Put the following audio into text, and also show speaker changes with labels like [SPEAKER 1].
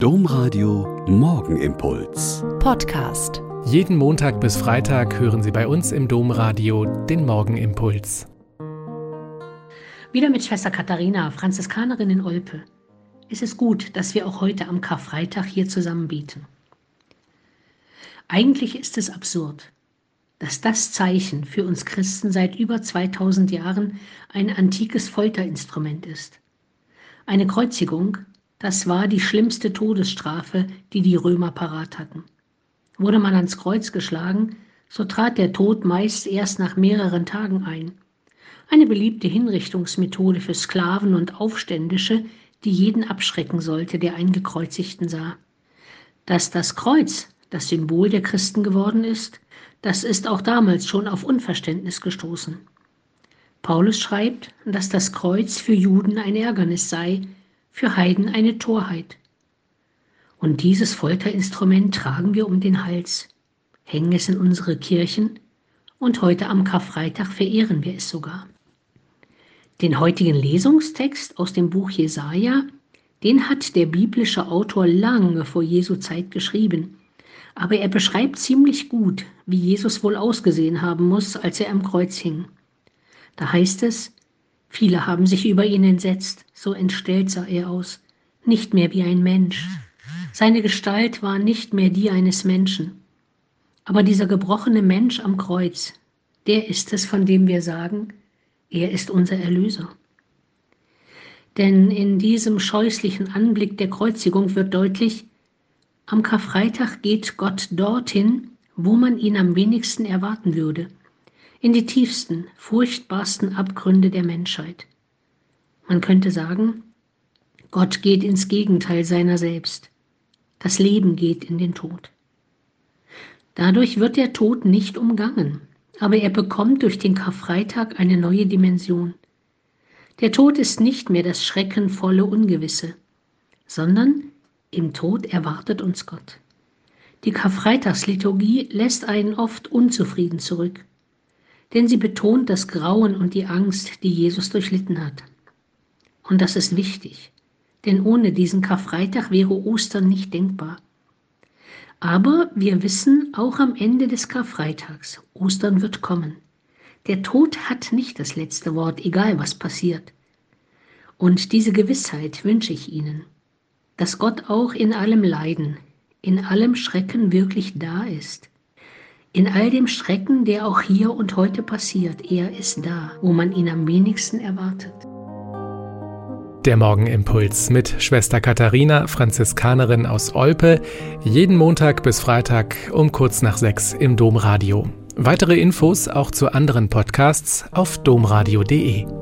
[SPEAKER 1] Domradio Morgenimpuls.
[SPEAKER 2] Podcast.
[SPEAKER 3] Jeden Montag bis Freitag hören Sie bei uns im Domradio den Morgenimpuls.
[SPEAKER 4] Wieder mit Schwester Katharina, Franziskanerin in Olpe. Es ist gut, dass wir auch heute am Karfreitag hier zusammen beten. Eigentlich ist es absurd, dass das Zeichen für uns Christen seit über 2000 Jahren ein antikes Folterinstrument ist. Eine Kreuzigung das war die schlimmste Todesstrafe, die die Römer parat hatten. Wurde man ans Kreuz geschlagen, so trat der Tod meist erst nach mehreren Tagen ein. Eine beliebte Hinrichtungsmethode für Sklaven und Aufständische, die jeden abschrecken sollte, der einen Gekreuzigten sah. Dass das Kreuz das Symbol der Christen geworden ist, das ist auch damals schon auf Unverständnis gestoßen. Paulus schreibt, dass das Kreuz für Juden ein Ärgernis sei, für Heiden eine Torheit. Und dieses Folterinstrument tragen wir um den Hals, hängen es in unsere Kirchen und heute am Karfreitag verehren wir es sogar. Den heutigen Lesungstext aus dem Buch Jesaja, den hat der biblische Autor lange vor Jesu Zeit geschrieben. Aber er beschreibt ziemlich gut, wie Jesus wohl ausgesehen haben muss, als er am Kreuz hing. Da heißt es, Viele haben sich über ihn entsetzt, so entstellt sah er aus, nicht mehr wie ein Mensch. Seine Gestalt war nicht mehr die eines Menschen. Aber dieser gebrochene Mensch am Kreuz, der ist es, von dem wir sagen, er ist unser Erlöser. Denn in diesem scheußlichen Anblick der Kreuzigung wird deutlich, am Karfreitag geht Gott dorthin, wo man ihn am wenigsten erwarten würde in die tiefsten, furchtbarsten Abgründe der Menschheit. Man könnte sagen, Gott geht ins Gegenteil seiner selbst. Das Leben geht in den Tod. Dadurch wird der Tod nicht umgangen, aber er bekommt durch den Karfreitag eine neue Dimension. Der Tod ist nicht mehr das schreckenvolle Ungewisse, sondern im Tod erwartet uns Gott. Die Karfreitagsliturgie lässt einen oft unzufrieden zurück denn sie betont das Grauen und die Angst, die Jesus durchlitten hat. Und das ist wichtig, denn ohne diesen Karfreitag wäre Ostern nicht denkbar. Aber wir wissen auch am Ende des Karfreitags, Ostern wird kommen. Der Tod hat nicht das letzte Wort, egal was passiert. Und diese Gewissheit wünsche ich Ihnen, dass Gott auch in allem Leiden, in allem Schrecken wirklich da ist in all dem Schrecken, der auch hier und heute passiert, er ist da, wo man ihn am wenigsten erwartet.
[SPEAKER 3] Der Morgenimpuls mit Schwester Katharina, Franziskanerin aus Olpe, jeden Montag bis Freitag um kurz nach sechs im Domradio. Weitere Infos auch zu anderen Podcasts auf domradio.de.